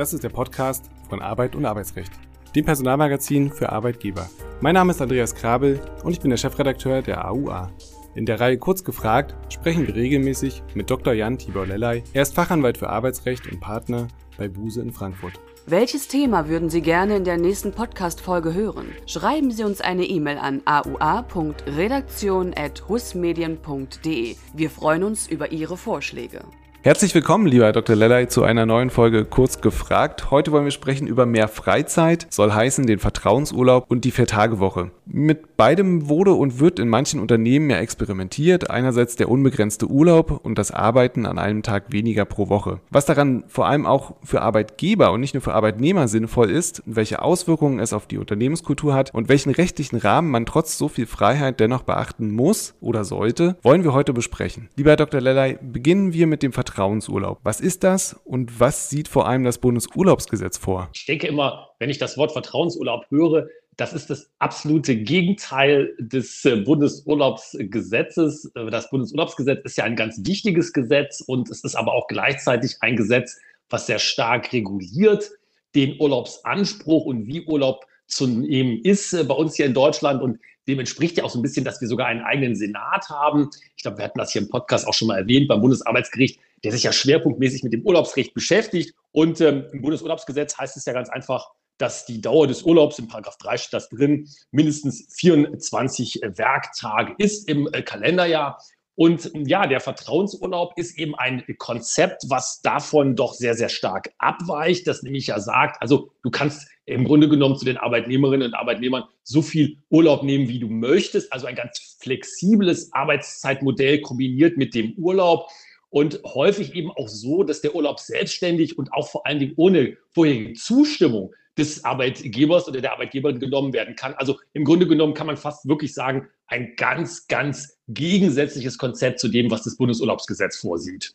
Das ist der Podcast von Arbeit und Arbeitsrecht, dem Personalmagazin für Arbeitgeber. Mein Name ist Andreas Krabel und ich bin der Chefredakteur der AUA. In der Reihe Kurz gefragt sprechen wir regelmäßig mit Dr. Jan Tibor Lellay. Er ist Fachanwalt für Arbeitsrecht und Partner bei Buse in Frankfurt. Welches Thema würden Sie gerne in der nächsten Podcast-Folge hören? Schreiben Sie uns eine E-Mail an aua.redaktion.husmedien.de. Wir freuen uns über Ihre Vorschläge. Herzlich willkommen, lieber Dr. Lellay, zu einer neuen Folge Kurz gefragt. Heute wollen wir sprechen über mehr Freizeit, soll heißen den Vertrauensurlaub und die Viertagewoche. Mit beidem wurde und wird in manchen Unternehmen ja experimentiert. Einerseits der unbegrenzte Urlaub und das Arbeiten an einem Tag weniger pro Woche. Was daran vor allem auch für Arbeitgeber und nicht nur für Arbeitnehmer sinnvoll ist, welche Auswirkungen es auf die Unternehmenskultur hat und welchen rechtlichen Rahmen man trotz so viel Freiheit dennoch beachten muss oder sollte, wollen wir heute besprechen. Lieber Dr. Lellay, beginnen wir mit dem Vertrauensurlaub. Vertrauensurlaub. Was ist das und was sieht vor allem das Bundesurlaubsgesetz vor? Ich denke immer, wenn ich das Wort Vertrauensurlaub höre, das ist das absolute Gegenteil des äh, Bundesurlaubsgesetzes. Äh, das Bundesurlaubsgesetz ist ja ein ganz wichtiges Gesetz und es ist aber auch gleichzeitig ein Gesetz, was sehr stark reguliert den Urlaubsanspruch und wie Urlaub zu nehmen ist äh, bei uns hier in Deutschland. Und dem entspricht ja auch so ein bisschen, dass wir sogar einen eigenen Senat haben. Ich glaube, wir hatten das hier im Podcast auch schon mal erwähnt beim Bundesarbeitsgericht, der sich ja schwerpunktmäßig mit dem Urlaubsrecht beschäftigt. Und ähm, im Bundesurlaubsgesetz heißt es ja ganz einfach, dass die Dauer des Urlaubs, in Paragraph 3 steht das drin, mindestens 24 Werktage ist im äh, Kalenderjahr. Und ja, der Vertrauensurlaub ist eben ein Konzept, was davon doch sehr, sehr stark abweicht, das nämlich ja sagt, also du kannst im Grunde genommen zu den Arbeitnehmerinnen und Arbeitnehmern so viel Urlaub nehmen, wie du möchtest. Also ein ganz flexibles Arbeitszeitmodell kombiniert mit dem Urlaub und häufig eben auch so, dass der Urlaub selbstständig und auch vor allen Dingen ohne vorherige Zustimmung des Arbeitgebers oder der Arbeitgeberin genommen werden kann. Also im Grunde genommen kann man fast wirklich sagen, ein ganz, ganz gegensätzliches Konzept zu dem, was das Bundesurlaubsgesetz vorsieht.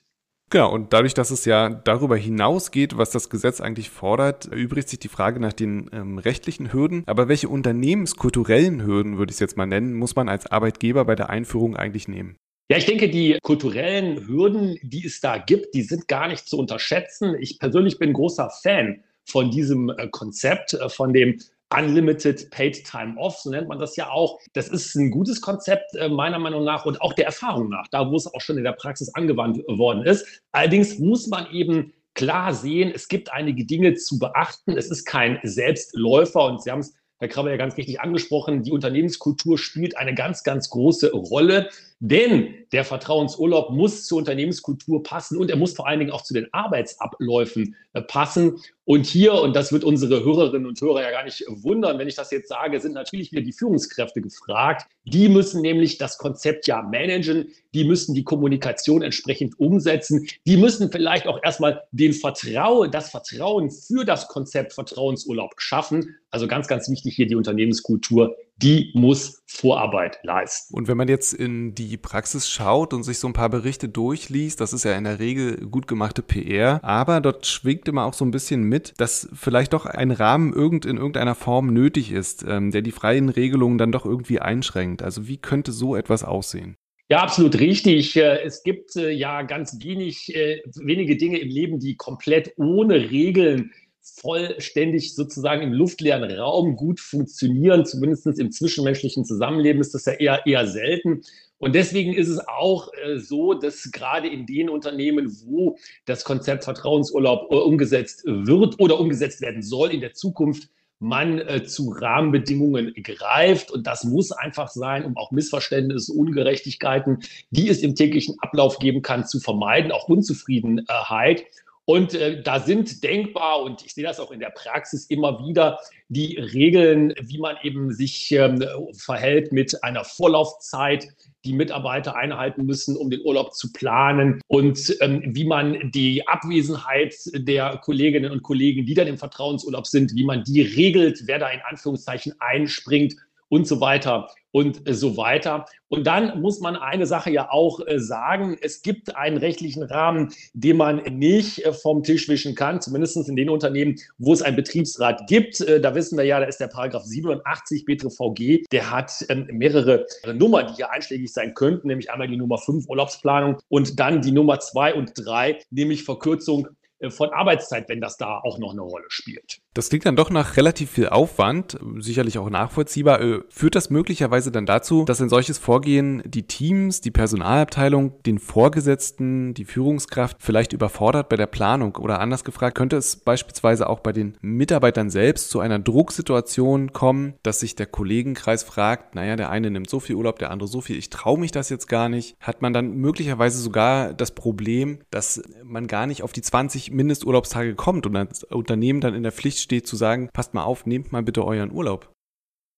Genau, und dadurch, dass es ja darüber hinausgeht, was das Gesetz eigentlich fordert, erübrigt sich die Frage nach den ähm, rechtlichen Hürden. Aber welche unternehmenskulturellen Hürden, würde ich es jetzt mal nennen, muss man als Arbeitgeber bei der Einführung eigentlich nehmen? Ja, ich denke, die kulturellen Hürden, die es da gibt, die sind gar nicht zu unterschätzen. Ich persönlich bin großer Fan von diesem äh, Konzept, äh, von dem Unlimited Paid Time Off, so nennt man das ja auch. Das ist ein gutes Konzept äh, meiner Meinung nach und auch der Erfahrung nach, da wo es auch schon in der Praxis angewandt worden ist. Allerdings muss man eben klar sehen, es gibt einige Dinge zu beachten. Es ist kein Selbstläufer und Sie haben es Herr Krabbe ja ganz richtig angesprochen, die Unternehmenskultur spielt eine ganz, ganz große Rolle. Denn der Vertrauensurlaub muss zur Unternehmenskultur passen und er muss vor allen Dingen auch zu den Arbeitsabläufen äh, passen. Und hier, und das wird unsere Hörerinnen und Hörer ja gar nicht wundern, wenn ich das jetzt sage, sind natürlich wieder die Führungskräfte gefragt. Die müssen nämlich das Konzept ja managen, die müssen die Kommunikation entsprechend umsetzen, die müssen vielleicht auch erstmal den Vertrauen, das Vertrauen für das Konzept Vertrauensurlaub schaffen. Also ganz, ganz wichtig hier die Unternehmenskultur die muss Vorarbeit leisten. Und wenn man jetzt in die Praxis schaut und sich so ein paar Berichte durchliest, das ist ja in der Regel gut gemachte PR, aber dort schwingt immer auch so ein bisschen mit, dass vielleicht doch ein Rahmen irgend in irgendeiner Form nötig ist, ähm, der die freien Regelungen dann doch irgendwie einschränkt. Also wie könnte so etwas aussehen? Ja, absolut richtig. Äh, es gibt äh, ja ganz wenig, äh, wenige Dinge im Leben, die komplett ohne Regeln vollständig sozusagen im luftleeren Raum gut funktionieren. Zumindest im zwischenmenschlichen Zusammenleben ist das ja eher, eher selten. Und deswegen ist es auch äh, so, dass gerade in den Unternehmen, wo das Konzept Vertrauensurlaub äh, umgesetzt wird oder umgesetzt werden soll in der Zukunft, man äh, zu Rahmenbedingungen greift. Und das muss einfach sein, um auch Missverständnisse, Ungerechtigkeiten, die es im täglichen Ablauf geben kann, zu vermeiden, auch Unzufriedenheit. Und äh, da sind denkbar, und ich sehe das auch in der Praxis immer wieder, die Regeln, wie man eben sich ähm, verhält mit einer Vorlaufzeit, die Mitarbeiter einhalten müssen, um den Urlaub zu planen und ähm, wie man die Abwesenheit der Kolleginnen und Kollegen, die dann im Vertrauensurlaub sind, wie man die regelt, wer da in Anführungszeichen einspringt und so weiter und so weiter. Und dann muss man eine Sache ja auch äh, sagen, es gibt einen rechtlichen Rahmen, den man nicht äh, vom Tisch wischen kann, zumindest in den Unternehmen, wo es einen Betriebsrat gibt. Äh, da wissen wir ja, da ist der Paragraph 87 BTVG, der hat ähm, mehrere Nummern, die hier einschlägig sein könnten, nämlich einmal die Nummer 5 Urlaubsplanung und dann die Nummer 2 und 3, nämlich Verkürzung äh, von Arbeitszeit, wenn das da auch noch eine Rolle spielt. Das klingt dann doch nach relativ viel Aufwand, sicherlich auch nachvollziehbar. Äh, führt das möglicherweise dann dazu, dass ein solches Vorgehen die Teams, die Personalabteilung, den Vorgesetzten, die Führungskraft vielleicht überfordert bei der Planung? Oder anders gefragt, könnte es beispielsweise auch bei den Mitarbeitern selbst zu einer Drucksituation kommen, dass sich der Kollegenkreis fragt, naja, der eine nimmt so viel Urlaub, der andere so viel, ich traue mich das jetzt gar nicht. Hat man dann möglicherweise sogar das Problem, dass man gar nicht auf die 20 Mindesturlaubstage kommt und das Unternehmen dann in der Pflicht steht zu sagen, passt mal auf, nehmt mal bitte euren Urlaub.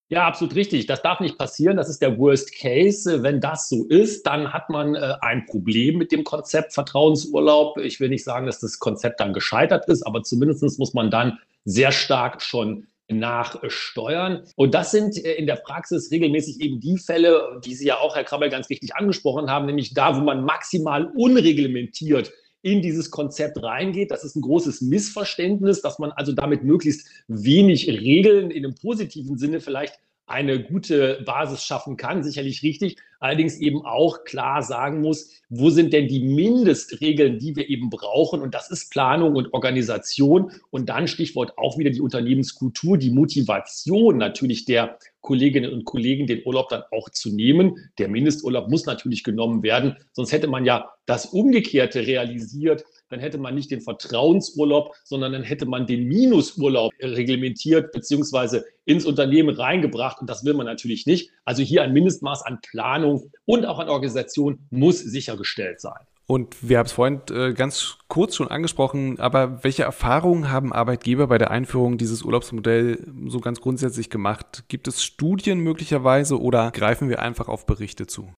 Ja, absolut richtig. Das darf nicht passieren. Das ist der Worst Case. Wenn das so ist, dann hat man äh, ein Problem mit dem Konzept Vertrauensurlaub. Ich will nicht sagen, dass das Konzept dann gescheitert ist, aber zumindest muss man dann sehr stark schon nachsteuern. Und das sind äh, in der Praxis regelmäßig eben die Fälle, die Sie ja auch, Herr Krabbel, ganz richtig angesprochen haben, nämlich da, wo man maximal unreglementiert in dieses Konzept reingeht. Das ist ein großes Missverständnis, dass man also damit möglichst wenig Regeln in einem positiven Sinne vielleicht eine gute Basis schaffen kann, sicherlich richtig, allerdings eben auch klar sagen muss, wo sind denn die Mindestregeln, die wir eben brauchen? Und das ist Planung und Organisation. Und dann Stichwort auch wieder die Unternehmenskultur, die Motivation natürlich der Kolleginnen und Kollegen, den Urlaub dann auch zu nehmen. Der Mindesturlaub muss natürlich genommen werden, sonst hätte man ja das Umgekehrte realisiert dann hätte man nicht den Vertrauensurlaub, sondern dann hätte man den Minusurlaub reglementiert beziehungsweise ins Unternehmen reingebracht. Und das will man natürlich nicht. Also hier ein Mindestmaß an Planung und auch an Organisation muss sichergestellt sein. Und wir haben es vorhin äh, ganz kurz schon angesprochen, aber welche Erfahrungen haben Arbeitgeber bei der Einführung dieses Urlaubsmodells so ganz grundsätzlich gemacht? Gibt es Studien möglicherweise oder greifen wir einfach auf Berichte zu?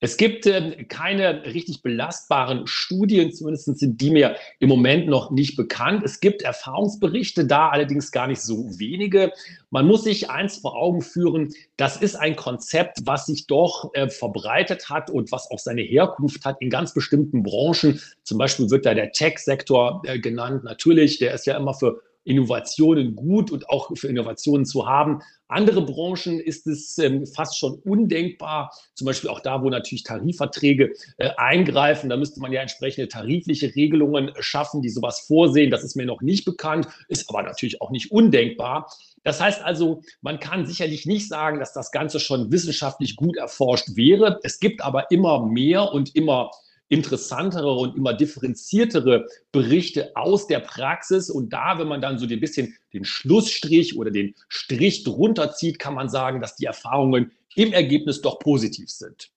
Es gibt äh, keine richtig belastbaren Studien, zumindest sind die mir im Moment noch nicht bekannt. Es gibt Erfahrungsberichte, da allerdings gar nicht so wenige. Man muss sich eins vor Augen führen, das ist ein Konzept, was sich doch äh, verbreitet hat und was auch seine Herkunft hat in ganz bestimmten Branchen. Zum Beispiel wird da der Tech-Sektor äh, genannt. Natürlich, der ist ja immer für Innovationen gut und auch für Innovationen zu haben. Andere Branchen ist es ähm, fast schon undenkbar, zum Beispiel auch da, wo natürlich Tarifverträge äh, eingreifen. Da müsste man ja entsprechende tarifliche Regelungen schaffen, die sowas vorsehen. Das ist mir noch nicht bekannt, ist aber natürlich auch nicht undenkbar. Das heißt also, man kann sicherlich nicht sagen, dass das Ganze schon wissenschaftlich gut erforscht wäre. Es gibt aber immer mehr und immer interessantere und immer differenziertere Berichte aus der Praxis. Und da, wenn man dann so ein bisschen den Schlussstrich oder den Strich drunter zieht, kann man sagen, dass die Erfahrungen im Ergebnis doch positiv sind.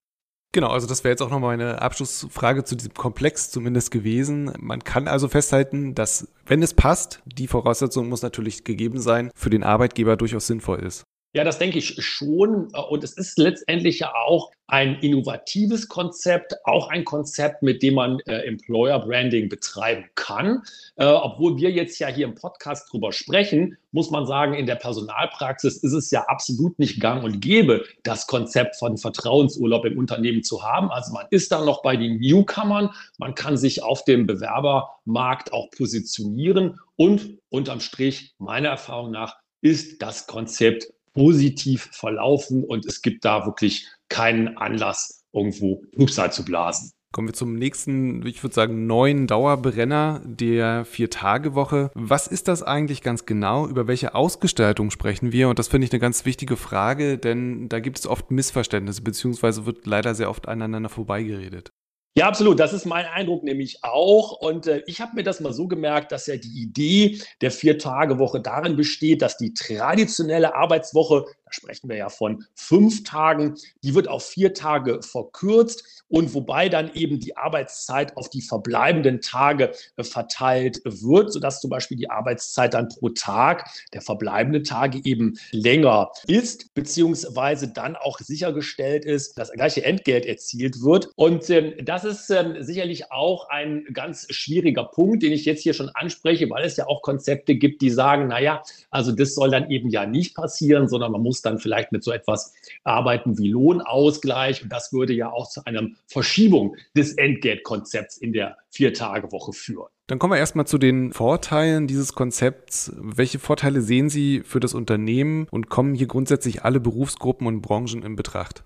Genau, also das wäre jetzt auch nochmal eine Abschlussfrage zu diesem Komplex zumindest gewesen. Man kann also festhalten, dass, wenn es passt, die Voraussetzung muss natürlich gegeben sein, für den Arbeitgeber durchaus sinnvoll ist. Ja, das denke ich schon. Und es ist letztendlich ja auch ein innovatives Konzept, auch ein Konzept, mit dem man äh, Employer Branding betreiben kann. Äh, obwohl wir jetzt ja hier im Podcast drüber sprechen, muss man sagen, in der Personalpraxis ist es ja absolut nicht gang und gäbe, das Konzept von Vertrauensurlaub im Unternehmen zu haben. Also man ist da noch bei den Newcomern, man kann sich auf dem Bewerbermarkt auch positionieren und unterm Strich, meiner Erfahrung nach, ist das Konzept positiv verlaufen und es gibt da wirklich keinen Anlass, irgendwo Trübsal zu blasen. Kommen wir zum nächsten, ich würde sagen, neuen Dauerbrenner der Vier-Tage-Woche. Was ist das eigentlich ganz genau? Über welche Ausgestaltung sprechen wir? Und das finde ich eine ganz wichtige Frage, denn da gibt es oft Missverständnisse, beziehungsweise wird leider sehr oft aneinander vorbeigeredet. Ja, absolut. Das ist mein Eindruck nämlich auch. Und äh, ich habe mir das mal so gemerkt, dass ja die Idee der Vier-Tage-Woche darin besteht, dass die traditionelle Arbeitswoche, da sprechen wir ja von fünf Tagen, die wird auf vier Tage verkürzt und wobei dann eben die Arbeitszeit auf die verbleibenden Tage äh, verteilt wird, sodass zum Beispiel die Arbeitszeit dann pro Tag der verbleibenden Tage eben länger ist, beziehungsweise dann auch sichergestellt ist, dass das gleiche Entgelt erzielt wird. Und ähm, das ist ähm, sicherlich auch ein ganz schwieriger Punkt, den ich jetzt hier schon anspreche, weil es ja auch Konzepte gibt, die sagen, naja, also das soll dann eben ja nicht passieren, sondern man muss dann vielleicht mit so etwas arbeiten wie Lohnausgleich. Und das würde ja auch zu einem Verschiebung des Entgeltkonzepts in der Vier-Tage-Woche führen. Dann kommen wir erstmal zu den Vorteilen dieses Konzepts. Welche Vorteile sehen Sie für das Unternehmen und kommen hier grundsätzlich alle Berufsgruppen und Branchen in Betracht?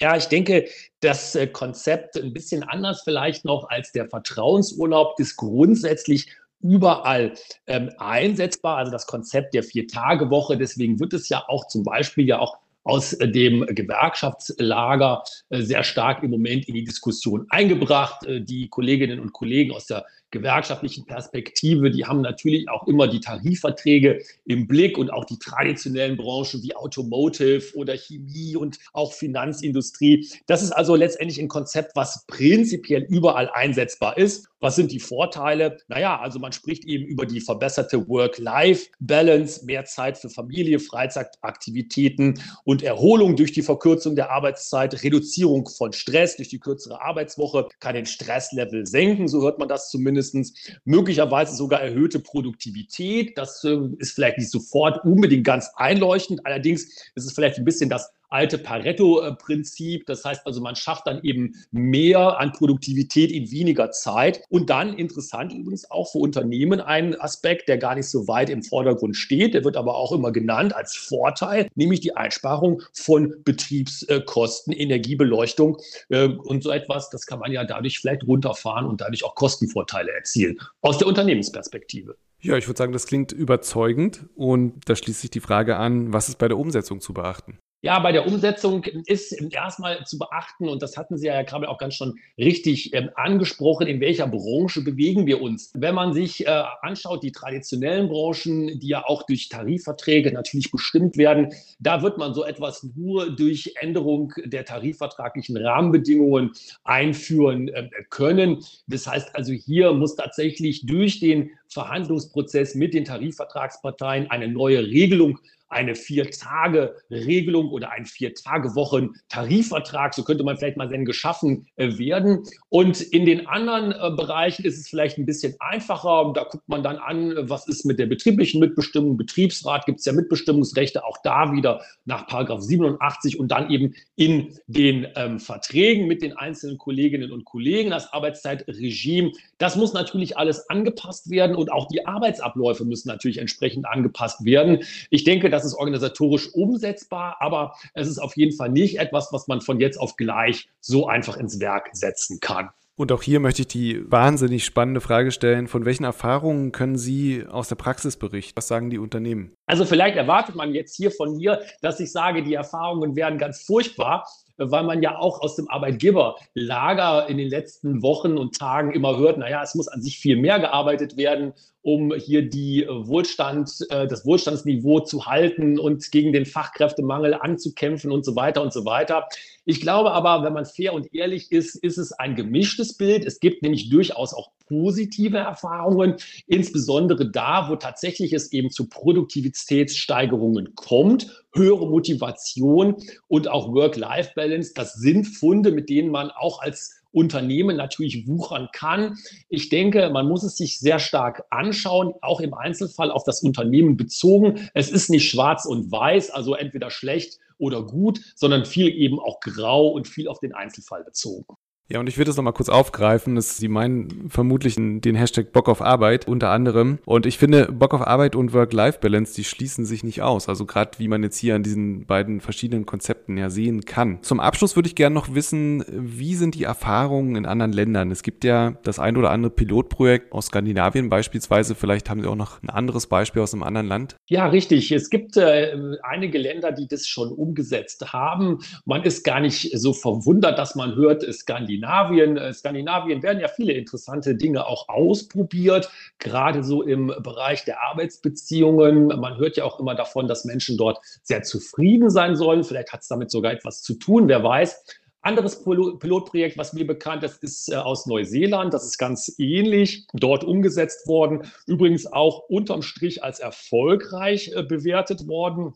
Ja, ich denke, das äh, Konzept ein bisschen anders vielleicht noch als der Vertrauensurlaub ist grundsätzlich überall ähm, einsetzbar, also das Konzept der Vier-Tage-Woche. Deswegen wird es ja auch zum Beispiel ja auch aus dem Gewerkschaftslager äh, sehr stark im Moment in die Diskussion eingebracht. Äh, die Kolleginnen und Kollegen aus der gewerkschaftlichen Perspektive, die haben natürlich auch immer die Tarifverträge im Blick und auch die traditionellen Branchen wie Automotive oder Chemie und auch Finanzindustrie. Das ist also letztendlich ein Konzept, was prinzipiell überall einsetzbar ist. Was sind die Vorteile? Naja, also man spricht eben über die verbesserte Work-Life-Balance, mehr Zeit für Familie, Freizeitaktivitäten und Erholung durch die Verkürzung der Arbeitszeit, Reduzierung von Stress durch die kürzere Arbeitswoche, kann den Stresslevel senken, so hört man das zumindest mindestens, möglicherweise sogar erhöhte Produktivität. Das äh, ist vielleicht nicht sofort unbedingt ganz einleuchtend. Allerdings ist es vielleicht ein bisschen das alte Pareto-Prinzip. Das heißt also, man schafft dann eben mehr an Produktivität in weniger Zeit. Und dann interessant übrigens auch für Unternehmen ein Aspekt, der gar nicht so weit im Vordergrund steht. Der wird aber auch immer genannt als Vorteil, nämlich die Einsparung von Betriebskosten, Energiebeleuchtung äh, und so etwas. Das kann man ja dadurch vielleicht runterfahren und dadurch auch Kostenvorteile erzielen aus der Unternehmensperspektive. Ja, ich würde sagen, das klingt überzeugend und da schließt sich die Frage an, was ist bei der Umsetzung zu beachten? Ja, bei der Umsetzung ist erstmal zu beachten, und das hatten Sie ja, Herr Krabbel, auch ganz schon richtig ähm, angesprochen, in welcher Branche bewegen wir uns. Wenn man sich äh, anschaut, die traditionellen Branchen, die ja auch durch Tarifverträge natürlich bestimmt werden, da wird man so etwas nur durch Änderung der tarifvertraglichen Rahmenbedingungen einführen äh, können. Das heißt also, hier muss tatsächlich durch den Verhandlungsprozess mit den Tarifvertragsparteien eine neue Regelung eine Vier-Tage-Regelung oder ein Vier-Tage-Wochen-Tarifvertrag, so könnte man vielleicht mal nennen, geschaffen äh, werden. Und in den anderen äh, Bereichen ist es vielleicht ein bisschen einfacher. Da guckt man dann an, was ist mit der betrieblichen Mitbestimmung. Betriebsrat gibt es ja Mitbestimmungsrechte, auch da wieder nach Paragraph 87 und dann eben in den ähm, Verträgen mit den einzelnen Kolleginnen und Kollegen das Arbeitszeitregime. Das muss natürlich alles angepasst werden und auch die Arbeitsabläufe müssen natürlich entsprechend angepasst werden. Ich denke, das ist organisatorisch umsetzbar, aber es ist auf jeden Fall nicht etwas, was man von jetzt auf gleich so einfach ins Werk setzen kann. Und auch hier möchte ich die wahnsinnig spannende Frage stellen, von welchen Erfahrungen können Sie aus der Praxis berichten? Was sagen die Unternehmen? Also vielleicht erwartet man jetzt hier von mir, dass ich sage, die Erfahrungen wären ganz furchtbar weil man ja auch aus dem Arbeitgeberlager in den letzten Wochen und Tagen immer hört, naja, es muss an sich viel mehr gearbeitet werden, um hier die Wohlstand, äh, das Wohlstandsniveau zu halten und gegen den Fachkräftemangel anzukämpfen und so weiter und so weiter. Ich glaube aber, wenn man fair und ehrlich ist, ist es ein gemischtes Bild. Es gibt nämlich durchaus auch positive Erfahrungen, insbesondere da, wo tatsächlich es eben zu Produktivitätssteigerungen kommt, höhere Motivation und auch Work-Life-Balance. Das sind Funde, mit denen man auch als Unternehmen natürlich wuchern kann. Ich denke, man muss es sich sehr stark anschauen, auch im Einzelfall auf das Unternehmen bezogen. Es ist nicht schwarz und weiß, also entweder schlecht oder gut, sondern viel eben auch grau und viel auf den Einzelfall bezogen. Ja, und ich würde es nochmal kurz aufgreifen. dass Sie meinen vermutlich den Hashtag Bock auf Arbeit unter anderem. Und ich finde, Bock auf Arbeit und Work-Life-Balance, die schließen sich nicht aus. Also gerade wie man jetzt hier an diesen beiden verschiedenen Konzepten ja sehen kann. Zum Abschluss würde ich gerne noch wissen, wie sind die Erfahrungen in anderen Ländern? Es gibt ja das ein oder andere Pilotprojekt aus Skandinavien beispielsweise. Vielleicht haben Sie auch noch ein anderes Beispiel aus einem anderen Land? Ja, richtig. Es gibt äh, einige Länder, die das schon umgesetzt haben. Man ist gar nicht so verwundert, dass man hört, Skandinavien Skandinavien. Äh, Skandinavien werden ja viele interessante Dinge auch ausprobiert, gerade so im Bereich der Arbeitsbeziehungen. Man hört ja auch immer davon, dass Menschen dort sehr zufrieden sein sollen. Vielleicht hat es damit sogar etwas zu tun, wer weiß. Anderes Pilotprojekt, was mir bekannt ist, ist äh, aus Neuseeland. Das ist ganz ähnlich dort umgesetzt worden. Übrigens auch unterm Strich als erfolgreich äh, bewertet worden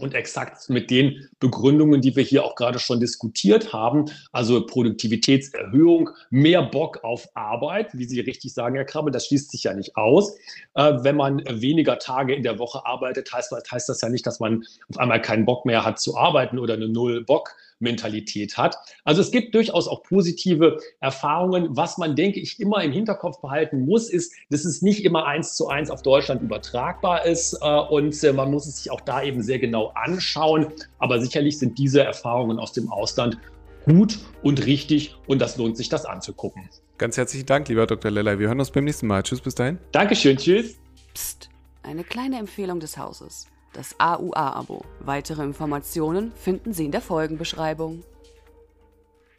und exakt mit den Begründungen, die wir hier auch gerade schon diskutiert haben, also Produktivitätserhöhung, mehr Bock auf Arbeit, wie Sie richtig sagen, Herr Krabbe, das schließt sich ja nicht aus. Äh, wenn man weniger Tage in der Woche arbeitet, heißt, heißt das ja nicht, dass man auf einmal keinen Bock mehr hat zu arbeiten oder eine Null-Bock. Mentalität hat. Also es gibt durchaus auch positive Erfahrungen. Was man, denke ich, immer im Hinterkopf behalten muss, ist, dass es nicht immer eins zu eins auf Deutschland übertragbar ist äh, und äh, man muss es sich auch da eben sehr genau anschauen. Aber sicherlich sind diese Erfahrungen aus dem Ausland gut und richtig und das lohnt sich, das anzugucken. Ganz herzlichen Dank, lieber Dr. Lellay. Wir hören uns beim nächsten Mal. Tschüss, bis dahin. Dankeschön, tschüss. Psst, eine kleine Empfehlung des Hauses. Das AUA-Abo. Weitere Informationen finden Sie in der Folgenbeschreibung.